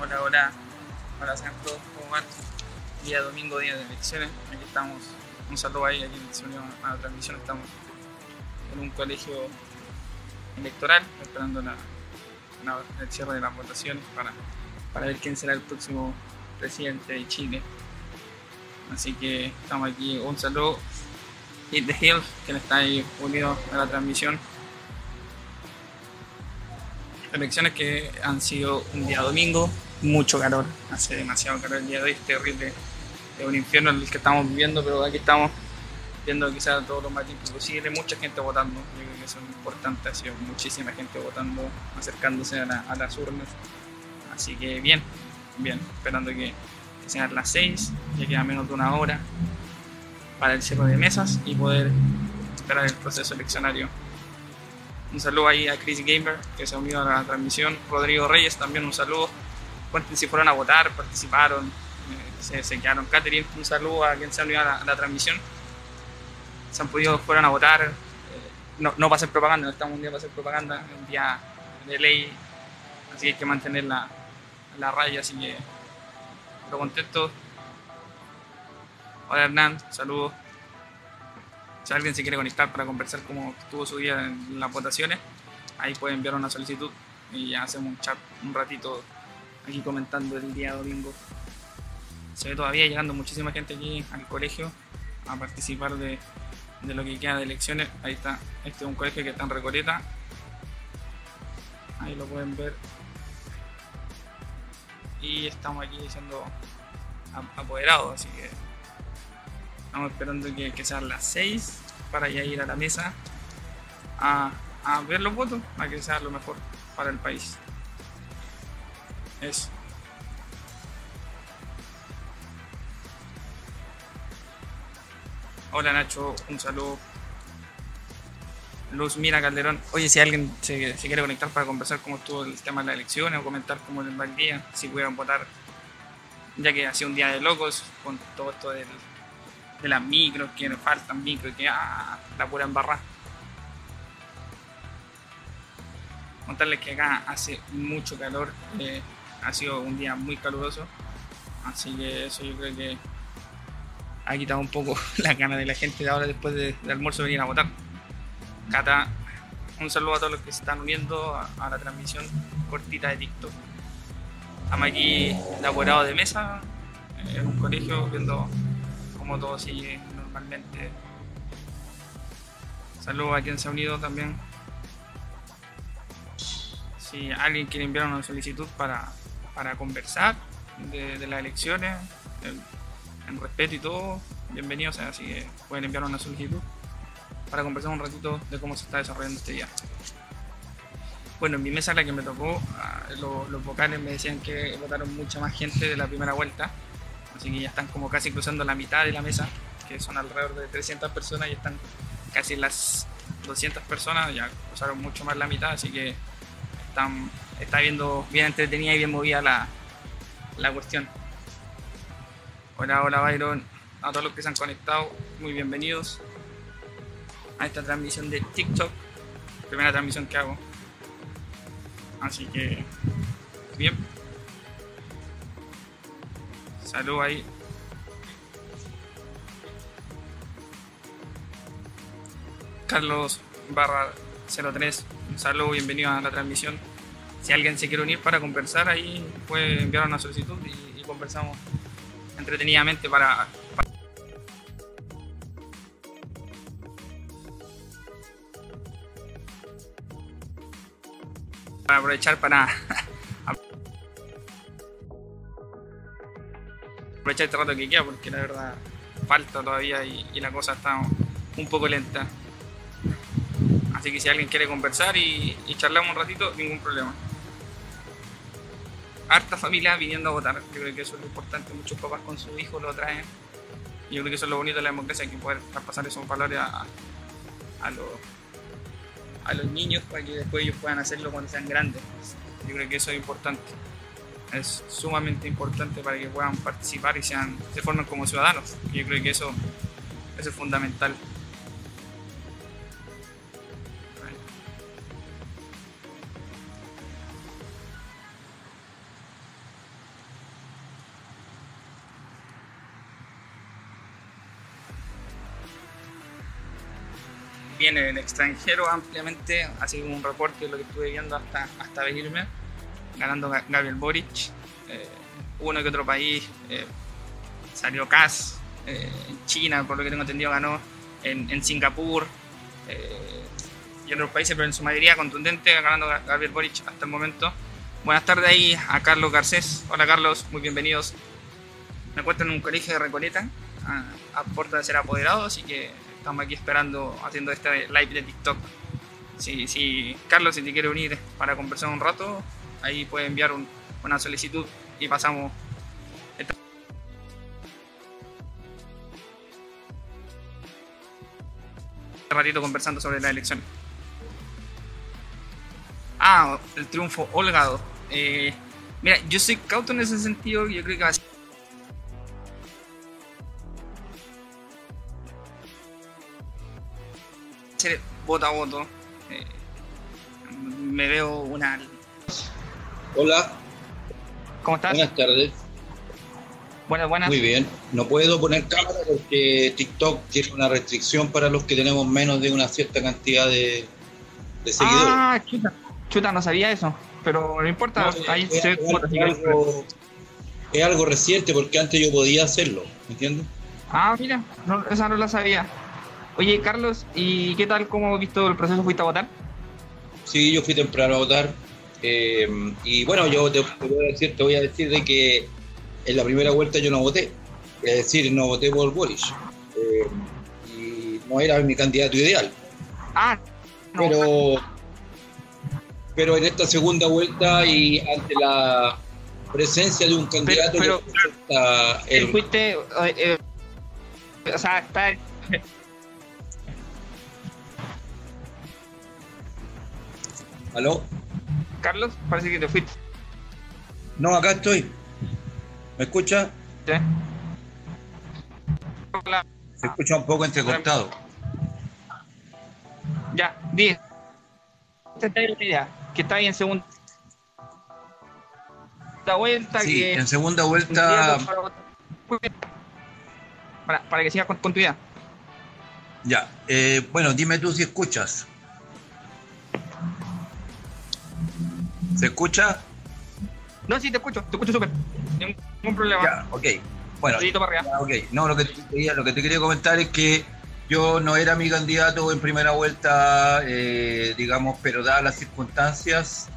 Hola, hola. Hola, sean todos, ¿cómo van? Día domingo, día de elecciones. Aquí estamos. Un saludo ahí, aquí se unió a la transmisión. Estamos en un colegio electoral, esperando la, la- el cierre de las votaciones para, para ver quién será el próximo presidente de Chile. Así que estamos aquí. Un saludo. Hit the Hill, quien está ahí unido a la transmisión. Elecciones que han sido un día domingo, mucho calor, hace demasiado calor el día de hoy, es terrible, es un infierno el que estamos viviendo, pero aquí estamos viendo quizás todo lo más posible, mucha gente votando, yo creo que eso es importante, ha sido muchísima gente votando, acercándose a, la- a las urnas, así que bien, bien, esperando que, que sean las 6, ya queda menos de una hora para el cierre de mesas y poder esperar el proceso eleccionario. Un saludo ahí a Chris Gamer que se ha unido a la transmisión. Rodrigo Reyes también un saludo. Si fueron a votar, participaron, eh, se, quedaron. Catherine, un saludo a quien se unido a la, a la transmisión. Se han podido, fueron a votar. eh, no, no para hacer propaganda, no estamos un día para hacer propaganda, un día de ley. Así que hay que mantener la, la raya, así que lo contento. Hola Hernán, saludos. Si alguien se quiere conectar para conversar cómo estuvo su día en las votaciones, ahí puede enviar una solicitud y ya hacemos un chat un ratito aquí comentando el día domingo. Se ve todavía llegando muchísima gente aquí al colegio a participar de, de lo que queda de elecciones. Ahí está, este es un colegio que está en Recoleta. Ahí lo pueden ver. Y estamos aquí siendo ap- apoderados, así que Estamos esperando que, que sean las 6 para ya ir a la mesa a, a ver los votos, a que sea lo mejor para el país. Eso. Hola Nacho, un saludo. Luz Mira Calderón. Oye, si alguien se, se quiere conectar para conversar cómo estuvo el tema de las elecciones o comentar cómo les va el día, si pudieron votar, ya que ha sido un día de locos con todo esto del, de las micros, que nos faltan micros, que ah, la pura embarrada. Contarles que acá hace mucho calor, eh, ha sido un día muy caluroso, así que eso yo creo que ha quitado un poco la gana de la gente de ahora después de- del almuerzo venir a votar. Cata, un saludo a todos los que se están uniendo a, la transmisión cortita de TikTok. Estamos aquí de apurado de mesa eh, en un colegio viendo como todo sigue normalmente. Saludos a quien se ha unido también. Si alguien quiere enviar una solicitud para, para conversar de, de las elecciones, en respeto y todo, bienvenidos. Así que pueden enviar una solicitud para conversar un ratito de cómo se está desarrollando este día. Bueno, en mi mesa la que me tocó, ah, lo- los vocales me decían que votaron mucha más gente de la primera vuelta así que ya están como casi cruzando la mitad de la mesa, que son alrededor de 300 personas y están casi las 200 personas, ya cruzaron mucho más la mitad, así que está viendo bien entretenida y bien movida la, la cuestión. Hola, hola Byron, a todos los que se han conectado, muy bienvenidos a esta transmisión de TikTok, primera transmisión que hago. Así que, bien. Salud ahí. Carlos barra 03, un saludo, bienvenido a la transmisión. Si alguien se quiere unir para conversar, ahí puede enviar una solicitud y, conversamos entretenidamente para aprovechar para aprovechar este rato que queda porque la verdad falta todavía y, y la cosa está un poco lenta. Así que si alguien quiere conversar y, y charlamos un ratito, ningún problema. Harta familia viniendo a votar, yo creo que eso es lo importante, muchos papás con sus hijos lo traen. Yo creo que eso es lo bonito de la democracia, que poder pasar esos valores a, los, niños para que después ellos puedan hacerlo cuando sean grandes. Yo creo que eso es importante es sumamente importante para que puedan participar y sean, se formen como ciudadanos. Yo creo que eso es fundamental. Viene del extranjero ampliamente, así como un reporte de lo que estuve viendo hasta, hasta venirme, ganando Gabriel Boric, eh, uno que otro país, eh, salió Cas, eh, China, por lo que tengo entendido, ganó en, en Singapur y en otros países, pero en su mayoría contundente, ganando Gabriel Boric hasta el momento. Buenas tardes ahí a Carlos Garcés. Hola Carlos, muy bienvenidos. Me encuentro en un colegio de Recoleta, a, a puerta de ser apoderado, así que estamos aquí esperando, haciendo este live de TikTok. Si, si Carlos, si te quiere unir para conversar un rato, ahí puede enviar una solicitud y pasamos. Este ratito conversando sobre la elección. Ah, el triunfo holgado. Eh, mira, yo soy cauto en ese sentido, yo creo que va a ser voto a voto. Eh, me veo una. Hola. ¿Cómo estás? Buenas tardes. Buenas, buenas. Muy bien. No puedo poner cámara porque TikTok tiene una restricción para los que tenemos menos de una cierta cantidad de, de seguidores. Ah, chuta, chuta, no sabía eso. Pero no importa, No, ahí es, se es algo, es algo reciente porque antes yo podía hacerlo, ¿me entiendes? Ah, mira, no, esa no la sabía. Oye, Carlos, ¿y qué tal? ¿Cómo has visto el proceso? ¿Fuiste a votar? Sí, yo fui temprano a votar. eh, y bueno, yo te, te voy a decir, te voy a decir de que en la primera vuelta yo no voté. Es decir, no voté por Boris. Eh, y no era mi candidato ideal. Ah, no. Pero, pero en esta segunda vuelta y ante la presencia de un candidato pero- que representa Eh, el- fuiste. eh, eh, o sea, está. ¿Aló? Carlos, parece que te fuiste. No, acá estoy. ¿Me escucha? ¿eh? Hola. Se escucha un poco entrecortado. Ya, di. Que está ahí en segunda vuelta. Sí, que en segunda vuelta, para, para que sigas con, tu idea. ya. Eh, bueno, dime tú si escuchas. ¿Se escucha? No, sí, te escucho, te escucho súper. Ningún problema. Ya, ok. Bueno, Dedito para arriba. Ya, ok. No, lo que, te quería, lo que te quería comentar es que yo no era mi candidato en primera vuelta, eh, digamos, pero dadas las circunstancias,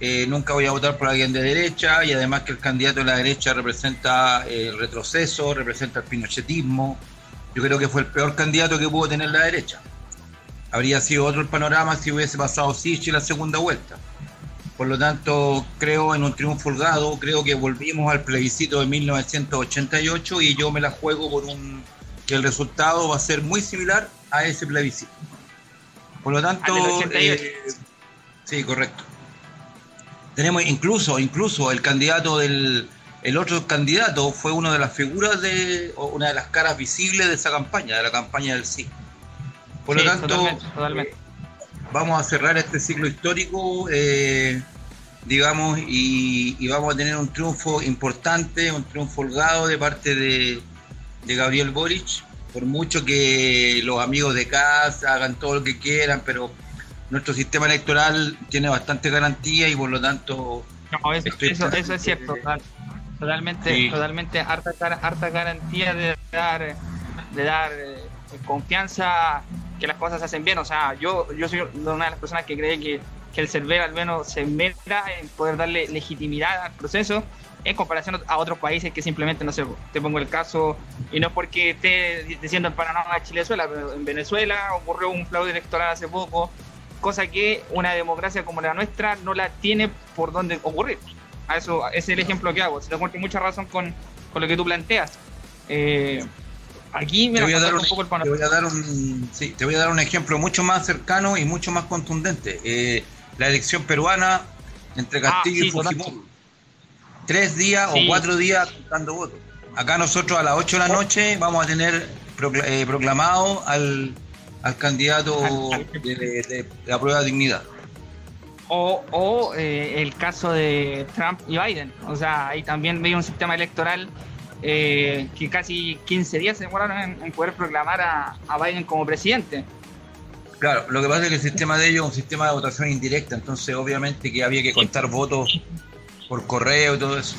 eh, nunca voy a votar por alguien de derecha y además que el candidato de la derecha representa eh, el retroceso, representa el pinochetismo. Yo creo que fue el peor candidato que pudo tener la derecha. Habría sido otro el panorama si hubiese pasado Sichi en la segunda vuelta. Por lo tanto, creo en un triunfo holgado, creo que volvimos al plebiscito de 1988 y yo me la juego por un que el resultado va a ser muy similar a ese plebiscito. Por lo tanto, Al del 88. eh, sí, correcto. Tenemos incluso, incluso el candidato del, el otro candidato fue una de las figuras de, o una de las caras visibles de esa campaña, de la campaña del sí. Por Sí, lo tanto, totalmente, totalmente. Vamos a cerrar este ciclo histórico, eh, digamos, y, y vamos a tener un triunfo importante, un triunfo holgado de parte de, de Gabriel Boric, por mucho que los amigos de casa hagan todo lo que quieran, pero nuestro sistema electoral tiene bastante garantía y por lo tanto No, eso, Estoy- eso, eso es cierto. total- Totalmente, Sí. totalmente harta, harta garantía de dar, de dar eh, confianza que las cosas se hacen bien. O sea, yo, yo soy una de las personas que cree que, que el Cervera al menos se meta en poder darle legitimidad al proceso en comparación a otros países que simplemente, no sé, te pongo el caso, y no porque esté diciendo en Panamá, Chilezuela, pero en Venezuela ocurrió un fraude electoral hace poco, cosa que una democracia como la nuestra no la tiene por dónde ocurrir. A eso ese es el ejemplo que hago. Se te encuentro mucha razón con, con lo que tú planteas. Eh, aquí te mira, voy, a dar un, un poco el te panorama. voy a dar un- sí, te voy a dar un ejemplo mucho más cercano y mucho más contundente. Eh, la elección peruana entre Castillo Ah, sí, y Fujimori. Tres días Sí. o cuatro días dando votos. Acá nosotros a las 8 de la noche vamos a tener eh, proclamado al, al candidato Al- de, de- de la prueba de dignidad. O, o eh, el caso de Trump y Biden. O sea, ahí también veía un sistema electoral eh, que casi 15 días se demoraron en, en poder proclamar a, a Biden como presidente. Claro, lo que pasa es que el sistema de ellos es un sistema de votación indirecta, entonces obviamente que había que contar votos por correo y todo eso.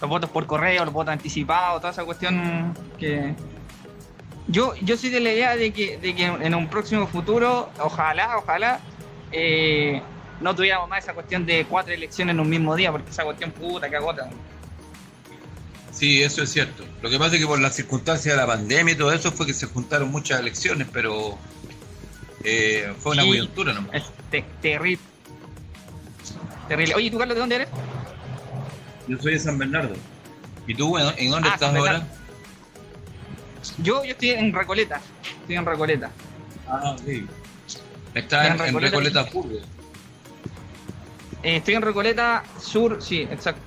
Los votos por correo, los votos anticipados, toda esa cuestión que... Yo, yo soy de la idea de que, de que en un próximo futuro, ojalá, ojalá, eh, no tuviéramos más esa cuestión de cuatro elecciones en un mismo día, porque esa cuestión puta que agota. Sí, eso es cierto. Lo que pasa es que por las circunstancias de la pandemia y todo eso fue que se juntaron muchas elecciones, pero eh, fue una coyuntura nomás. Es terrible. Terrible. Oye, ¿tú, Carlos, de dónde eres? Yo soy de San Bernardo. ¿Y tú, bueno, en dónde ah, estás ahora? Yo, yo estoy en Recoleta. Estoy en Recoleta. Ah, sí. Estás en, en, Recoleta, Sur. Eh, estoy en Recoleta Sur, sí, exacto.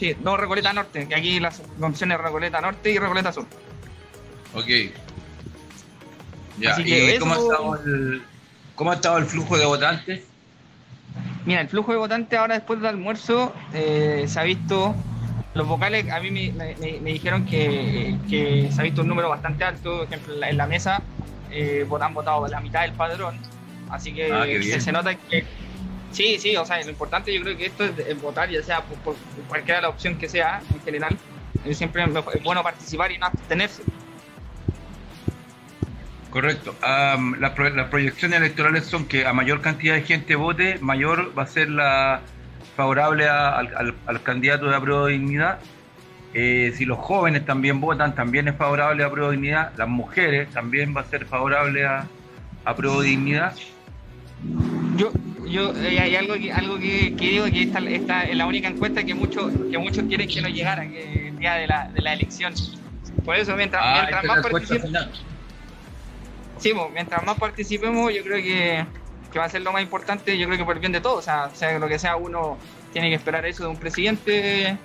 Sí, no Recoleta Norte, que aquí las opciones Recoleta Norte y Recoleta Sur. Ok. Ya, ¿y cómo, ha estado el, cómo ha estado el flujo de votantes? Mira, el flujo de votantes ahora después del almuerzo eh, se ha visto, los vocales a mí me, dijeron que, se ha visto un número bastante alto, por ejemplo en la, mesa eh, han votado la mitad del padrón, así que ah, se, nota que sí, sí, o sea, lo importante yo creo que esto es, votar, ya sea por, cualquiera la opción que sea en general, siempre es bueno participar y no abstenerse. Correcto. las, proyecciones electorales son que a mayor cantidad de gente vote, mayor va a ser la favorable al, candidato de apruebo de dignidad. Eh, si los jóvenes también votan, también es favorable a apruebo de dignidad. Las mujeres también va a ser favorable a apruebo de dignidad. Yo, yo eh, hay algo que, algo que, digo que esta, esta, es la única encuesta que muchos que muchos quieren que no llegara que el día de la, de la elección. Por eso mientras, ah, mientras más sí, mientras más participemos, yo creo que, va a ser lo más importante, yo creo que por el bien de todos, o sea, sea lo que sea, uno tiene que esperar eso de un presidente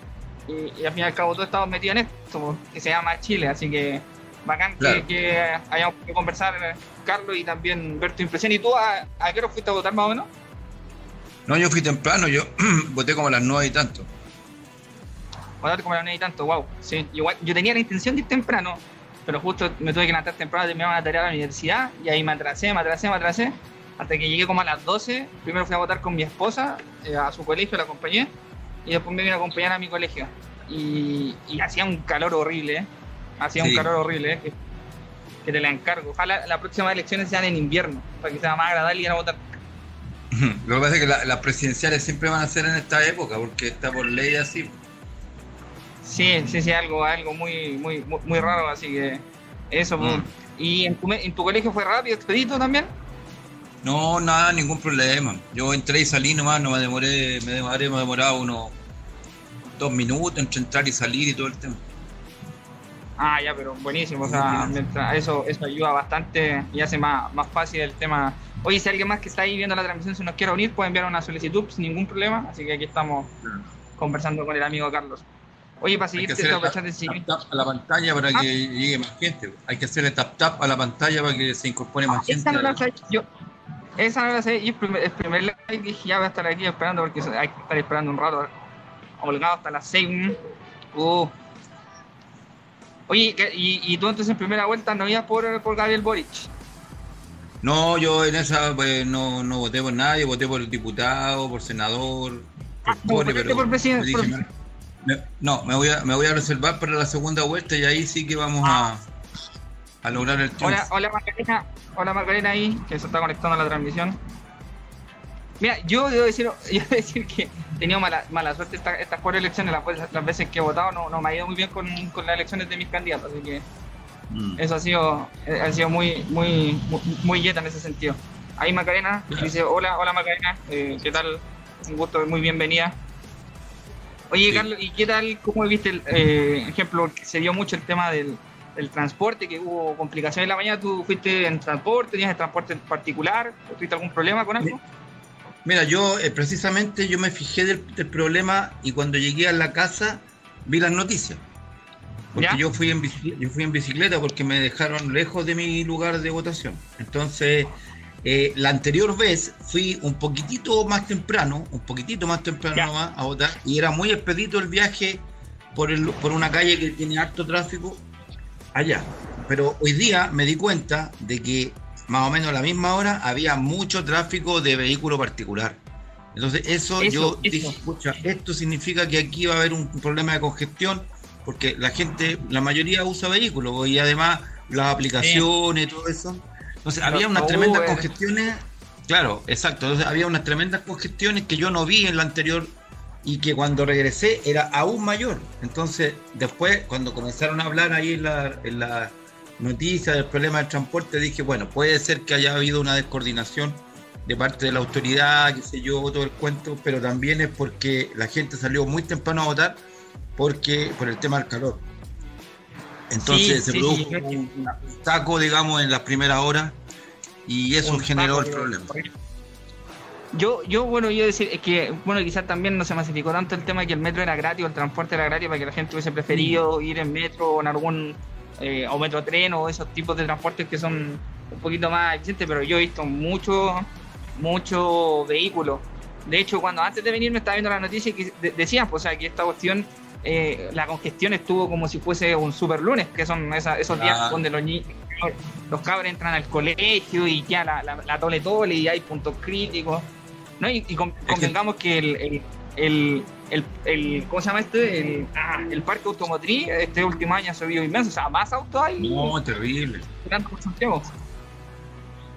y, al fin y al cabo todos estamos metidos en esto, que se llama Chile, así que bacán que, hayamos que conversar, Carlos, y también ver tu impresión. ¿Y tú a, qué hora fuiste a votar más o menos? No, yo fui temprano, yo voté como a las nueve y tanto. Votar como a las nueve y tanto, wow. Sí, igual, yo tenía la intención de ir temprano, pero justo me tuve que levantar temprano, terminar una tarea a la universidad y ahí me atrasé, me atrasé, me atrasé, hasta que llegué como a las 12. Primero fui a votar con mi esposa eh, a su colegio, la acompañé, y después me vine a acompañar a mi colegio. Y, hacía un calor horrible, ¿eh? hacía un calor horrible, ¿eh? que, te la encargo. Ojalá las próximas elecciones sean en invierno, para que sea más agradable ir a votar. Lo que pasa es que las presidenciales siempre van a ser en esta época, porque está por ley así. Sí, sí, sí, algo, algo muy, muy, muy, raro, así que eso. Pues. Mm. ¿Y en tu, en tu colegio fue rápido, expedito también? No, nada, ningún problema. Yo entré y salí nomás, no me demoré, me demoré, me demoraba unos dos minutos entre entrar y salir y todo el tema. Ah, ya, pero buenísimo, o sea, eso, eso ayuda bastante y hace más, más fácil el tema. Oye, si alguien más que está ahí viendo la transmisión se nos quiere unir, puede enviar una solicitud sin ningún problema, así que aquí estamos conversando con el amigo Carlos. Oye, para seguirte, tengo que de seguir. Tap, tap a la pantalla para que ah. llegue más gente. Hay que hacerle tap tap a la pantalla para que se incorpore más gente. Esa no la sé yo. Esa no la sé. Y el primer, el primer live dije, ya voy a estar aquí esperando porque hay que estar esperando un rato. Holgado hasta las 6. Uh. Oye, y, y, tú entonces en primera vuelta no ibas por, por Gabriel Boric? No, yo en esa pues, no, no voté por nadie, voté por el diputado, por senador, por, ah, pero por presidente. No, me voy, a, me voy a reservar para la segunda vuelta y ahí sí que vamos a, a lograr el triunfo. Hola, hola Magdalena, hola Magdalena ahí, que se está conectando a la transmisión. Mira, yo debo decir, yo debo decir que he tenido mala, mala suerte estas, estas cuatro elecciones, las, veces que he votado no, no me ha ido muy bien con, con las elecciones de mis candidatos, así que mm. eso ha sido, ha sido muy, muy, muy, yeta en ese sentido. Ahí Macarena dice, hola, hola Macarena, eh, ¿qué tal? Un gusto, muy bienvenida. Oye, Carlos, ¿y qué tal? ¿Cómo viste el eh, ejemplo? Se dio mucho el tema del, transporte, que hubo complicaciones en la mañana. ¿Tú fuiste en transporte? ¿Tenías el transporte particular? ¿Tuviste algún problema con algo? Mira, yo eh, precisamente yo me fijé del, problema y cuando llegué a la casa vi las noticias. Porque yo fui, en yo fui en bicicleta porque me dejaron lejos de mi lugar de votación. Entonces eh, la anterior vez fui un poquitito más temprano, un poquitito más temprano nomás a votar, y era muy expedito el viaje por, el, por una calle que tiene harto tráfico allá. Pero hoy día me di cuenta de que más o menos a la misma hora, había mucho tráfico de vehículo particular. Entonces, eso, yo dije, escucha, esto significa que aquí va a haber un problema de congestión, porque la gente, la mayoría usa vehículos y además las aplicaciones y todo eso. Entonces, había unas tremendas congestiones. Claro, exacto. Entonces, había unas tremendas congestiones que yo no vi en la anterior y que cuando regresé era aún mayor. Entonces, después, cuando comenzaron a hablar ahí en la, en la noticia del problema del transporte, dije, bueno, puede ser que haya habido una descoordinación de parte de la autoridad, qué sé yo, todo el cuento, pero también es porque la gente salió muy temprano a votar porque por el tema del calor. Entonces se produjo un taco, digamos, en las primeras horas y eso generó el problema. Yo, yo, bueno, yo decir es que, bueno, quizás también no se masificó tanto el tema de que el metro era gratis o el transporte era gratis para que la gente hubiese preferido ir en metro o en algún, eh, o metro tren o esos tipos de transportes que son un poquito más eficientes, pero yo he visto mucho muchos vehículos. De hecho, cuando antes de venir me estaba viendo la noticia que decían, pues, o sea, que esta cuestión, eh, la congestión estuvo como si fuese un super lunes, que son esos días donde los los cabros entran al colegio y ya la, la, tole tole y hay puntos críticos. ¿no? Y, convengamos que, el, el, el, el, ¿cómo se llama este? El, ah, el parque automotriz este último año ha subido inmenso, o sea, más autos hay. No, terrible.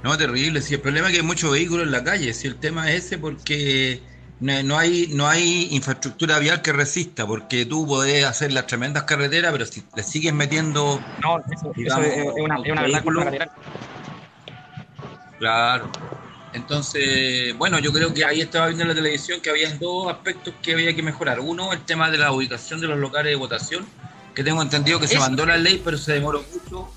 No, terrible. Si el problema es que hay muchos vehículos en la calle. Si el tema es ese, porque no, hay no hay infraestructura vial que resista, porque tú podés hacer las tremendas carreteras, pero si le sigues metiendo. No, eso, es, una, verdad con Claro. Entonces, bueno, yo creo que ahí estaba viendo en la televisión que había dos aspectos que había que mejorar. Uno, el tema de la ubicación de los locales de votación, que tengo entendido que se mandó la ley, pero se demoró mucho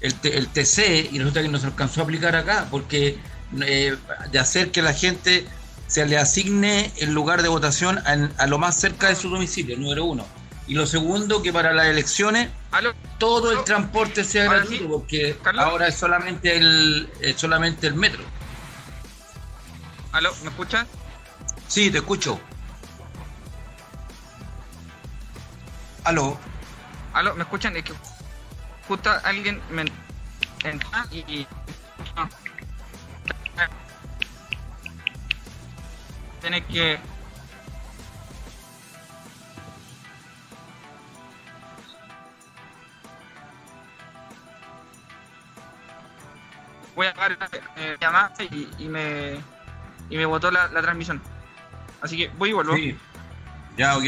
el, el TC y resulta que no se alcanzó a aplicar acá, porque eh, de hacer que la gente se le asigne el lugar de votación a, lo más cerca de su domicilio, número uno. Y lo segundo, que para las elecciones todo el transporte sea gratuito, porque ahora es solamente el, solamente el metro. ¿Aló? ¿Me escuchas? Sí, te escucho. ¿Aló? ¿Aló? ¿Me escuchan? Es que justo alguien me entra y, tiene que voy a agarrar eh, llamada y, y, me y me botó la, transmisión. Así que voy y vuelvo. Ya ok